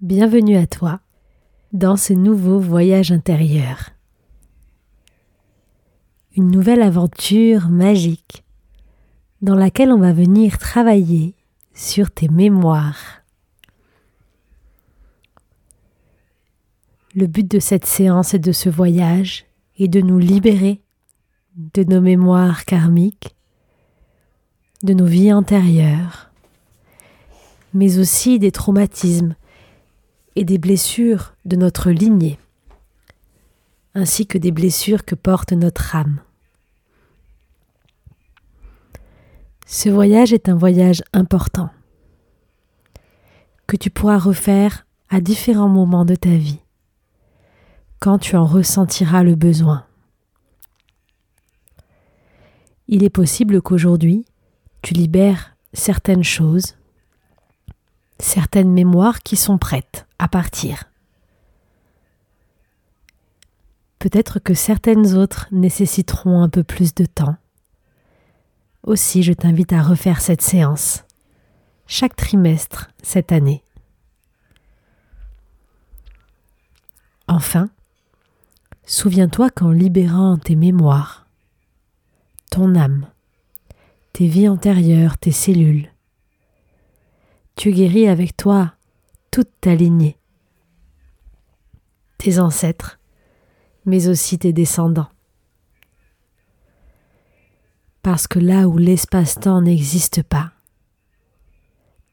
Bienvenue à toi dans ce nouveau voyage intérieur. Une nouvelle aventure magique dans laquelle on va venir travailler sur tes mémoires. Le but de cette séance et de ce voyage est de nous libérer de nos mémoires karmiques, de nos vies antérieures, mais aussi des traumatismes et des blessures de notre lignée, ainsi que des blessures que porte notre âme. Ce voyage est un voyage important que tu pourras refaire à différents moments de ta vie, quand tu en ressentiras le besoin. Il est possible qu'aujourd'hui, tu libères certaines choses, certaines mémoires qui sont prêtes à partir. Peut-être que certaines autres nécessiteront un peu plus de temps. Aussi, je t'invite à refaire cette séance chaque trimestre cette année. Enfin, souviens-toi qu'en libérant tes mémoires, ton âme, tes vies antérieures, tes cellules, tu guéris avec toi toute ta lignée, tes ancêtres, mais aussi tes descendants. Parce que là où l'espace-temps n'existe pas,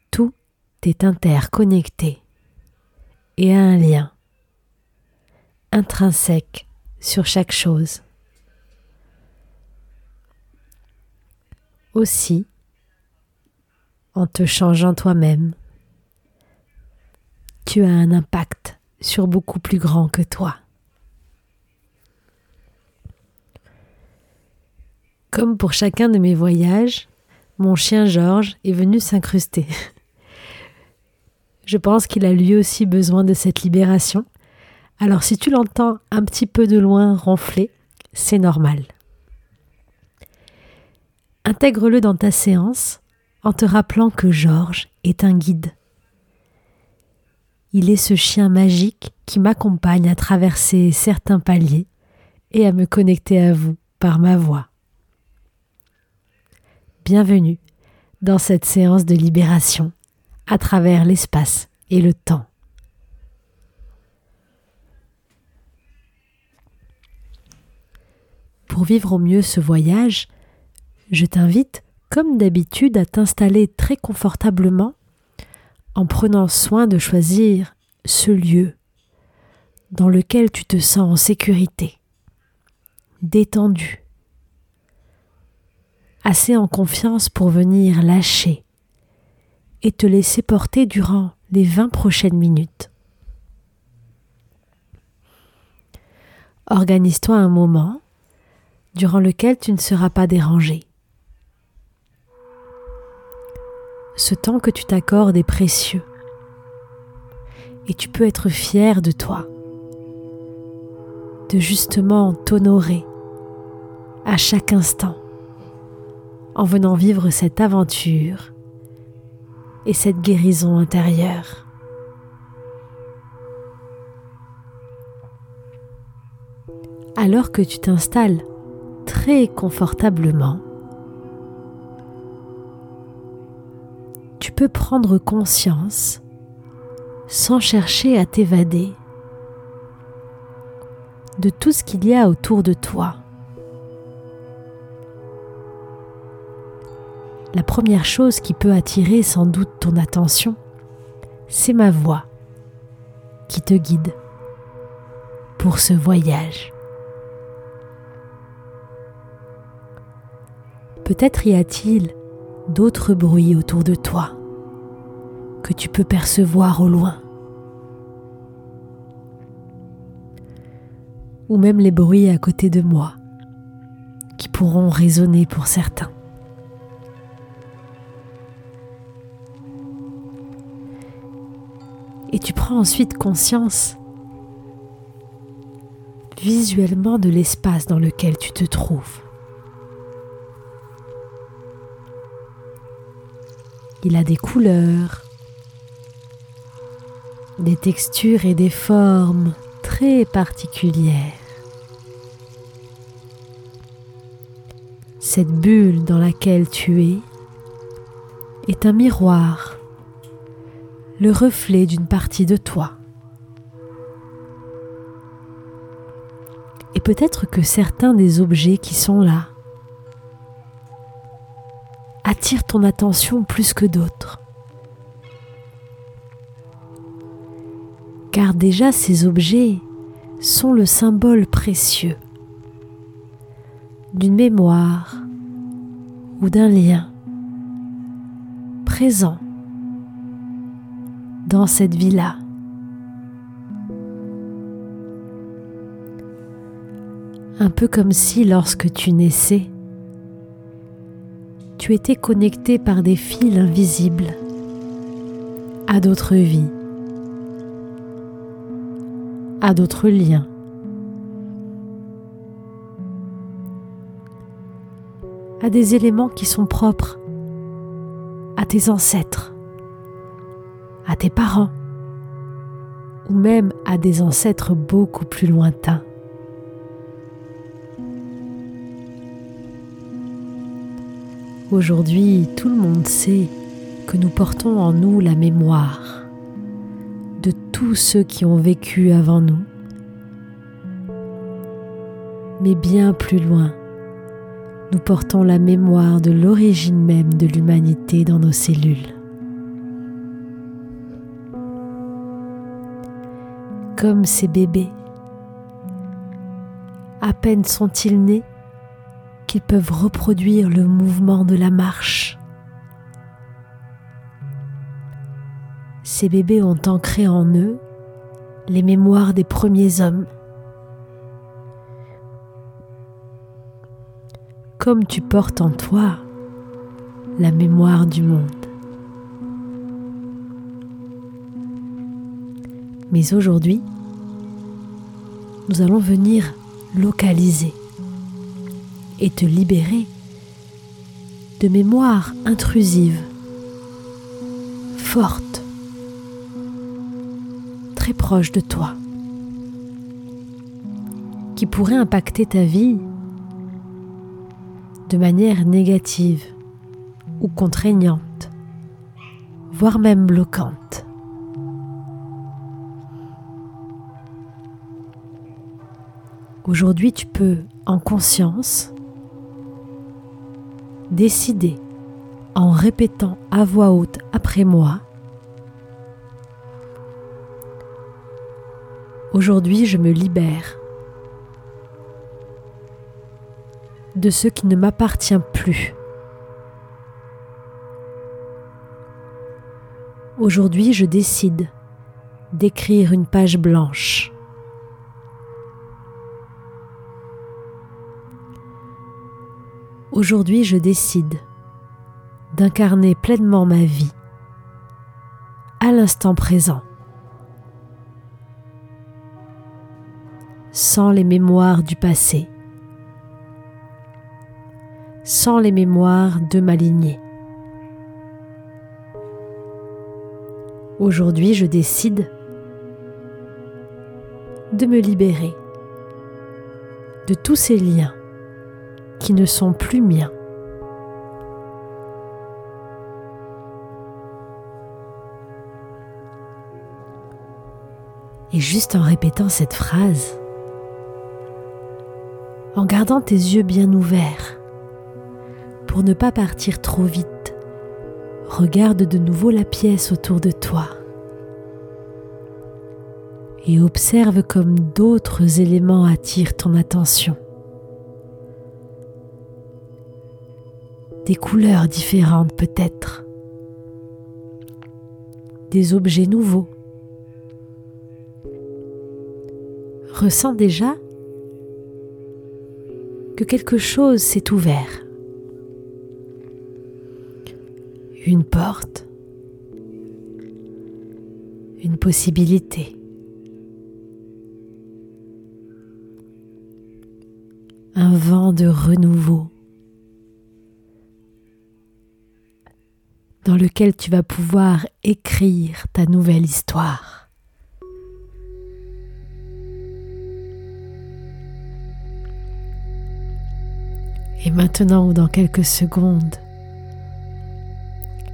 tout est interconnecté et a un lien intrinsèque sur chaque chose. Aussi, en te changeant toi-même, tu as un impact sur beaucoup plus grand que toi. Comme pour chacun de mes voyages, mon chien Georges est venu s'incruster. Je pense qu'il a lui aussi besoin de cette libération. Alors si tu l'entends un petit peu de loin ronfler, c'est normal. Intègre-le dans ta séance en te rappelant que Georges est un guide. Il est ce chien magique qui m'accompagne à traverser certains paliers et à me connecter à vous par ma voix. Bienvenue dans cette séance de libération à travers l'espace et le temps. Pour vivre au mieux ce voyage, je t'invite, comme d'habitude, à t'installer très confortablement en prenant soin de choisir ce lieu dans lequel tu te sens en sécurité, détendu, assez en confiance pour venir lâcher et te laisser porter durant les 20 prochaines minutes. Organise-toi un moment durant lequel tu ne seras pas dérangé. Ce temps que tu t'accordes est précieux et tu peux être fier de toi, de justement t'honorer à chaque instant en venant vivre cette aventure et cette guérison intérieure. Alors que tu t'installes très confortablement, tu peux prendre conscience sans chercher à t'évader de tout ce qu'il y a autour de toi. La première chose qui peut attirer sans doute ton attention, c'est ma voix qui te guide pour ce voyage. Peut-être y a-t-il d'autres bruits autour de toi que tu peux percevoir au loin. Ou même les bruits à côté de moi qui pourront résonner pour certains. Et tu prends ensuite conscience visuellement de l'espace dans lequel tu te trouves. Il a des couleurs, des textures et des formes très particulières. Cette bulle dans laquelle tu es est un miroir, le reflet d'une partie de toi. Et peut-être que certains des objets qui sont là attirent ton attention plus que d'autres. Car déjà ces objets sont le symbole précieux d'une mémoire ou d'un lien présent dans cette vie-là. Un peu comme si lorsque tu naissais, tu étais connecté par des fils invisibles à d'autres vies, à d'autres liens. à des éléments qui sont propres à tes ancêtres, à tes parents, ou même à des ancêtres beaucoup plus lointains. Aujourd'hui, tout le monde sait que nous portons en nous la mémoire de tous ceux qui ont vécu avant nous. Mais bien plus loin, nous portons la mémoire de l'origine même de l'humanité dans nos cellules. Comme ces bébés, à peine sont-ils nés qu'ils peuvent reproduire le mouvement de la marche. Ces bébés ont ancré en eux les mémoires des premiers hommes comme tu portes en toi la mémoire du monde. Mais aujourd'hui, nous allons venir localiser et te libérer de mémoires intrusives, fortes, très proches de toi, qui pourraient impacter ta vie de manière négative ou contraignante, voire même bloquante. Aujourd'hui, tu peux, en conscience, décider, en répétant à voix haute après moi, Aujourd'hui, je me libère de ce qui ne m'appartient plus. Aujourd'hui, je décide d'écrire une page blanche. Aujourd'hui, je décide d'incarner pleinement ma vie à l'instant présent, sans les mémoires du passé sans les mémoires de ma lignée. Aujourd'hui, je décide de me libérer de tous ces liens qui ne sont plus miens. Et juste en répétant cette phrase, en gardant tes yeux bien ouverts, pour ne pas partir trop vite, regarde de nouveau la pièce autour de toi et observe comme d'autres éléments attirent ton attention. Des couleurs différentes peut-être, des objets nouveaux. Ressens déjà que quelque chose s'est ouvert. une porte, une possibilité. Un vent de renouveau dans lequel tu vas pouvoir écrire ta nouvelle histoire. Et maintenant ou dans quelques secondes,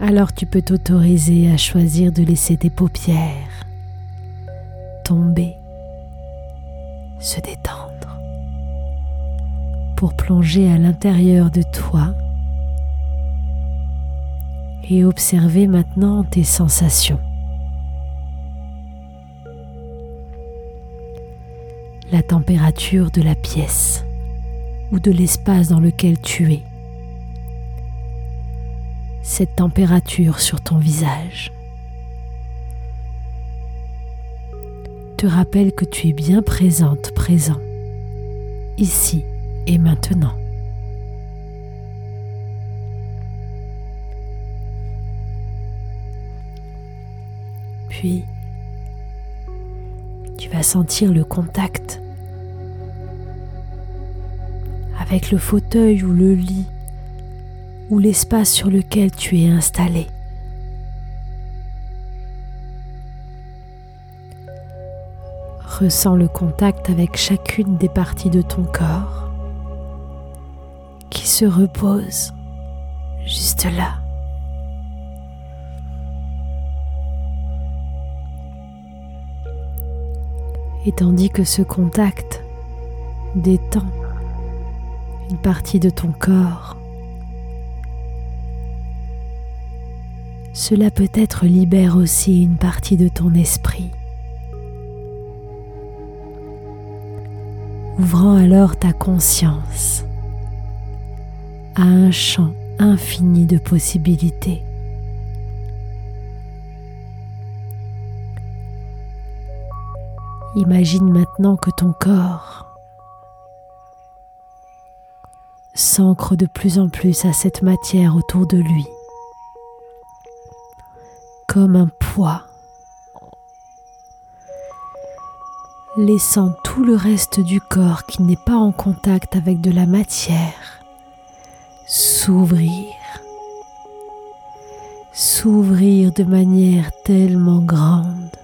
alors tu peux t'autoriser à choisir de laisser tes paupières tomber, se détendre, pour plonger à l'intérieur de toi et observer maintenant tes sensations. La température de la pièce ou de l'espace dans lequel tu es cette température sur ton visage. Te rappelle que tu es bien présente, présent, ici et maintenant. Puis, tu vas sentir le contact avec le fauteuil ou le lit ou l'espace sur lequel tu es installé. Ressens le contact avec chacune des parties de ton corps qui se repose juste là. Et tandis que ce contact détend une partie de ton corps, cela peut-être libère aussi une partie de ton esprit. Ouvrant alors ta conscience à un champ infini de possibilités. Imagine maintenant que ton corps s'ancre de plus en plus à cette matière autour de lui comme un poids, laissant tout le reste du corps qui n'est pas en contact avec de la matière s'ouvrir, s'ouvrir de manière tellement grande.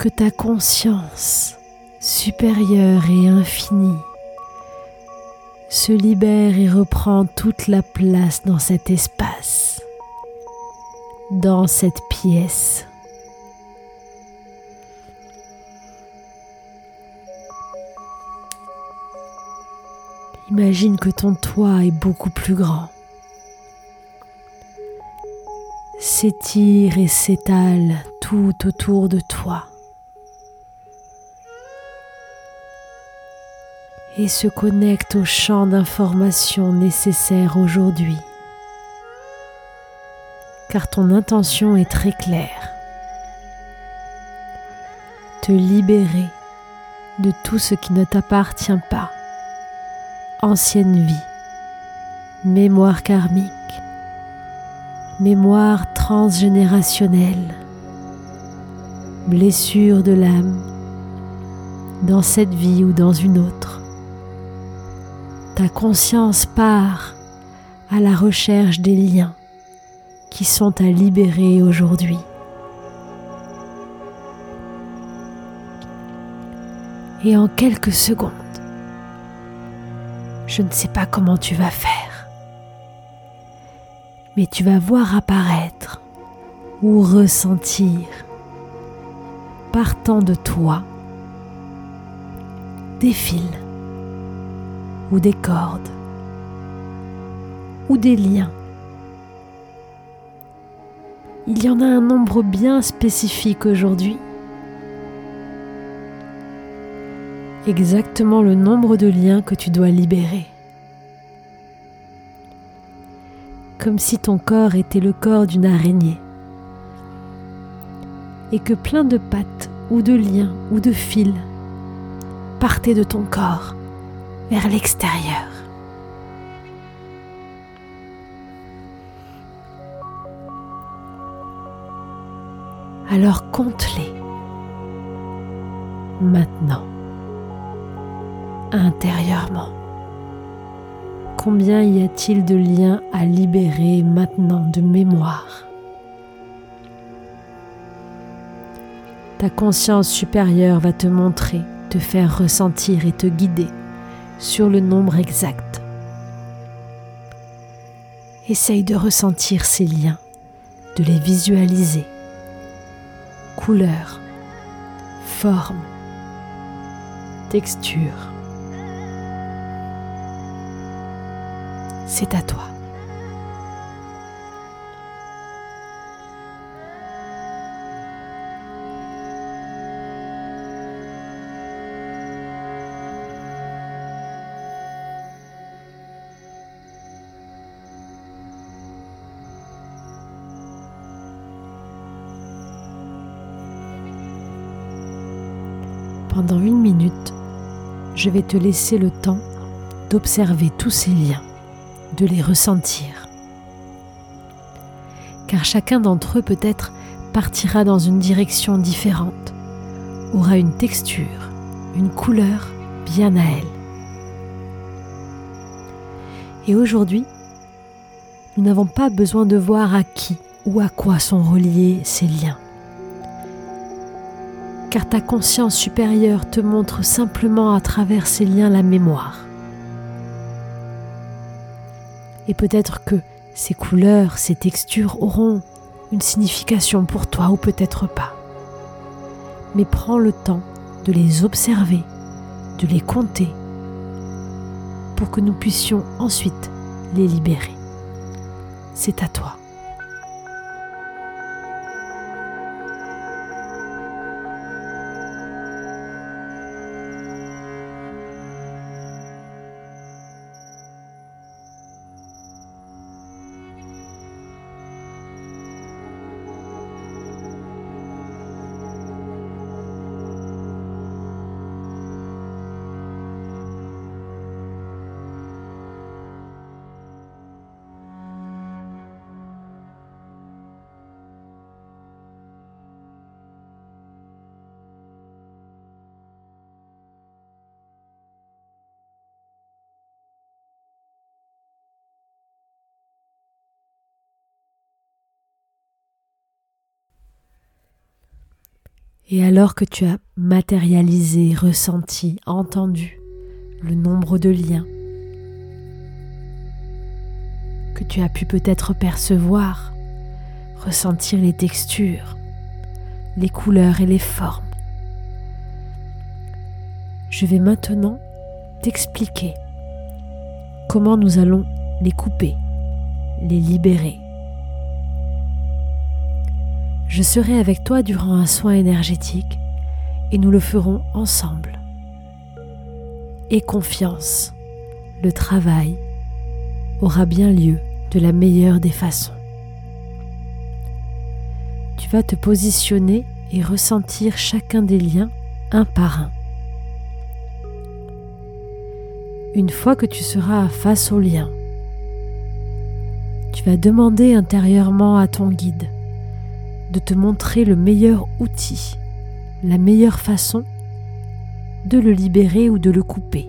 Que ta conscience supérieure et infinie se libère et reprend toute la place dans cet espace, dans cette pièce. Imagine que ton toit est beaucoup plus grand, s'étire et s'étale tout autour de toi. Et se connecte au champ d'information nécessaire aujourd'hui. Car ton intention est très claire. Te libérer de tout ce qui ne t'appartient pas. Ancienne vie, mémoire karmique, mémoire transgénérationnelle, blessure de l'âme dans cette vie ou dans une autre ta conscience part à la recherche des liens qui sont à libérer aujourd'hui. Et en quelques secondes, je ne sais pas comment tu vas faire, mais tu vas voir apparaître ou ressentir, partant de toi, des fils ou des cordes ou des liens. Il y en a un nombre bien spécifique aujourd'hui. Exactement le nombre de liens que tu dois libérer. Comme si ton corps était le corps d'une araignée. Et que plein de pattes ou de liens ou de fils partaient de ton corps vers l'extérieur. Alors compte-les maintenant, intérieurement. Combien y a-t-il de liens à libérer maintenant de mémoire? Ta conscience supérieure va te montrer, te faire ressentir et te guider sur le nombre exact. Essaye de ressentir ces liens, de les visualiser. Couleur, forme, texture. C'est à toi. Je vais te laisser le temps d'observer tous ces liens, de les ressentir. Car chacun d'entre eux peut-être partira dans une direction différente, aura une texture, une couleur bien à elle. Et aujourd'hui, nous n'avons pas besoin de voir à qui ou à quoi sont reliés ces liens car ta conscience supérieure te montre simplement à travers ces liens la mémoire. Et peut-être que ces couleurs, ces textures auront une signification pour toi ou peut-être pas. Mais prends le temps de les observer, de les compter, pour que nous puissions ensuite les libérer. C'est à toi. Et alors que tu as matérialisé, ressenti, entendu le nombre de liens, que tu as pu peut-être percevoir, ressentir les textures, les couleurs et les formes, je vais maintenant t'expliquer comment nous allons les couper, les libérer je serai avec toi durant un soin énergétique et nous le ferons ensemble. Et confiance, le travail aura bien lieu de la meilleure des façons. Tu vas te positionner et ressentir chacun des liens un par un. Une fois que tu seras face au lien, tu vas demander intérieurement à ton guide de te montrer le meilleur outil, la meilleure façon de le libérer ou de le couper.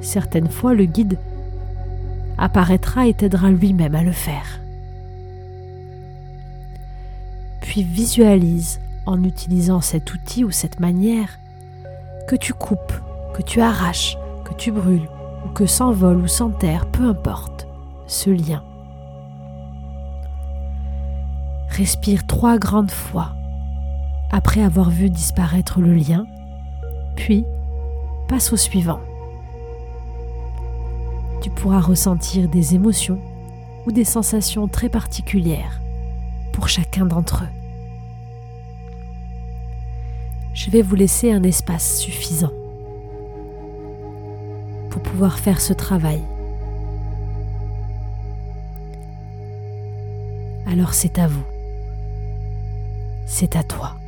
Certaines fois, le guide apparaîtra et t'aidera lui-même à le faire. Puis visualise en utilisant cet outil ou cette manière que tu coupes, que tu arraches, que tu brûles, ou que s'envole ou s'enterre, peu importe, ce lien. Respire trois grandes fois après avoir vu disparaître le lien, puis passe au suivant. Tu pourras ressentir des émotions ou des sensations très particulières pour chacun d'entre eux. Je vais vous laisser un espace suffisant pour pouvoir faire ce travail. Alors c'est à vous c'est à toi.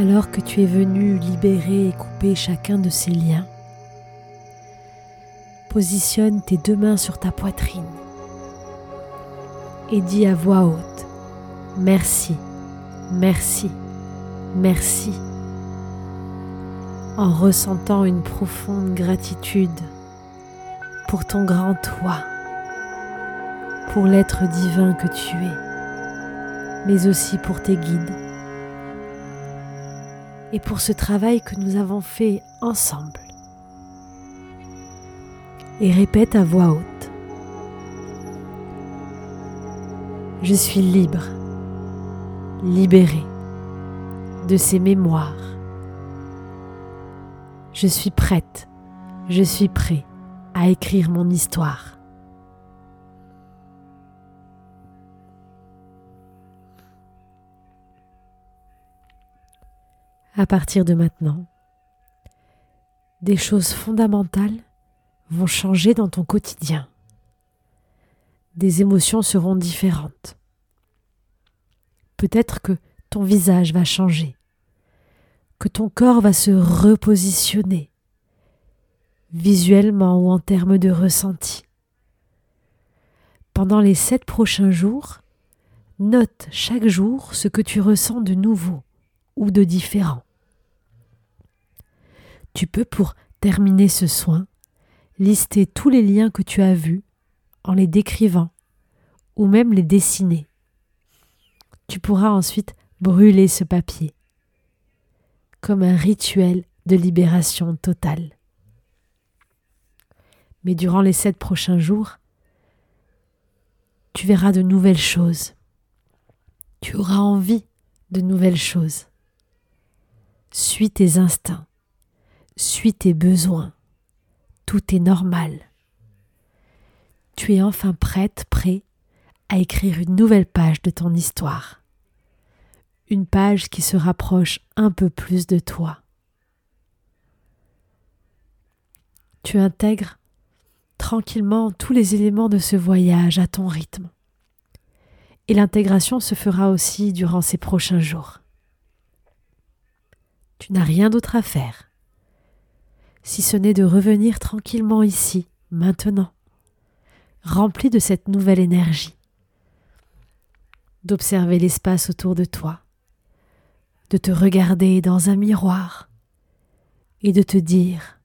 Alors que tu es venu libérer et couper chacun de ces liens, positionne tes deux mains sur ta poitrine et dis à voix haute Merci, merci, merci, en ressentant une profonde gratitude pour ton grand toi, pour l'être divin que tu es, mais aussi pour tes guides et pour ce travail que nous avons fait ensemble. Et répète à voix haute. Je suis libre, libéré de ces mémoires. Je suis prête, je suis prêt à écrire mon histoire. À partir de maintenant, des choses fondamentales vont changer dans ton quotidien. Des émotions seront différentes. Peut-être que ton visage va changer, que ton corps va se repositionner, visuellement ou en termes de ressenti. Pendant les sept prochains jours, note chaque jour ce que tu ressens de nouveau ou de différent. Tu peux, pour terminer ce soin, lister tous les liens que tu as vus en les décrivant ou même les dessiner. Tu pourras ensuite brûler ce papier comme un rituel de libération totale. Mais durant les sept prochains jours, tu verras de nouvelles choses. Tu auras envie de nouvelles choses. Suis tes instincts, suis tes besoins. Tout est normal. Tu es enfin prête, prêt à écrire une nouvelle page de ton histoire. Une page qui se rapproche un peu plus de toi. Tu intègres tranquillement tous les éléments de ce voyage à ton rythme. Et l'intégration se fera aussi durant ces prochains jours. Tu n'as rien d'autre à faire, si ce n'est de revenir tranquillement ici, maintenant, rempli de cette nouvelle énergie, d'observer l'espace autour de toi, de te regarder dans un miroir et de te dire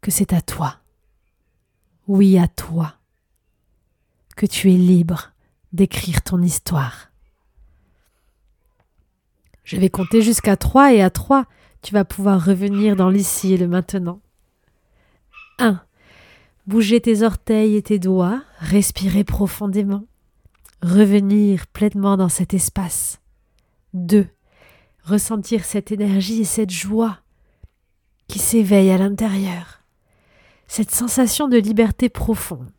que c'est à toi, oui à toi, que tu es libre d'écrire ton histoire. Je vais compter jusqu'à 3 et à 3, tu vas pouvoir revenir dans l'ici et le maintenant. 1. Bouger tes orteils et tes doigts, respirer profondément, revenir pleinement dans cet espace. 2. Ressentir cette énergie et cette joie qui s'éveille à l'intérieur. Cette sensation de liberté profonde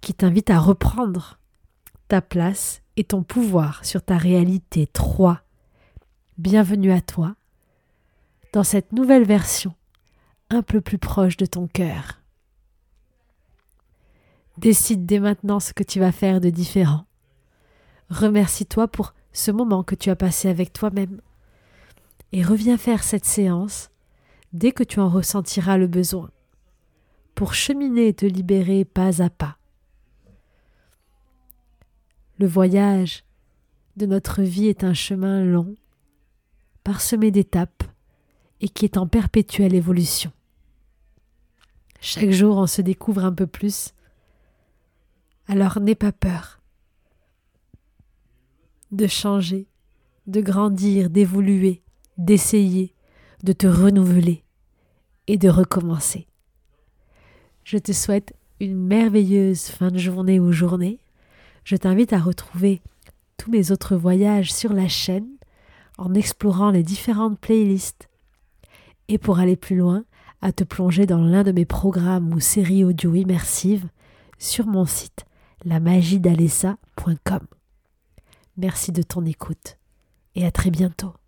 qui t'invite à reprendre ta place et ton pouvoir sur ta réalité. 3 bienvenue à toi dans cette nouvelle version un peu plus proche de ton cœur. Décide dès maintenant ce que tu vas faire de différent. Remercie-toi pour ce moment que tu as passé avec toi-même et reviens faire cette séance dès que tu en ressentiras le besoin pour cheminer et te libérer pas à pas. Le voyage de notre vie est un chemin long parsemé d'étapes et qui est en perpétuelle évolution. Chaque jour on se découvre un peu plus, alors n'aie pas peur de changer, de grandir, d'évoluer, d'essayer, de te renouveler et de recommencer. Je te souhaite une merveilleuse fin de journée ou journée. Je t'invite à retrouver tous mes autres voyages sur la chaîne en explorant les différentes playlists. Et pour aller plus loin, à te plonger dans l'un de mes programmes ou séries audio immersives sur mon site lamagiedalessa.com. Merci de ton écoute et à très bientôt.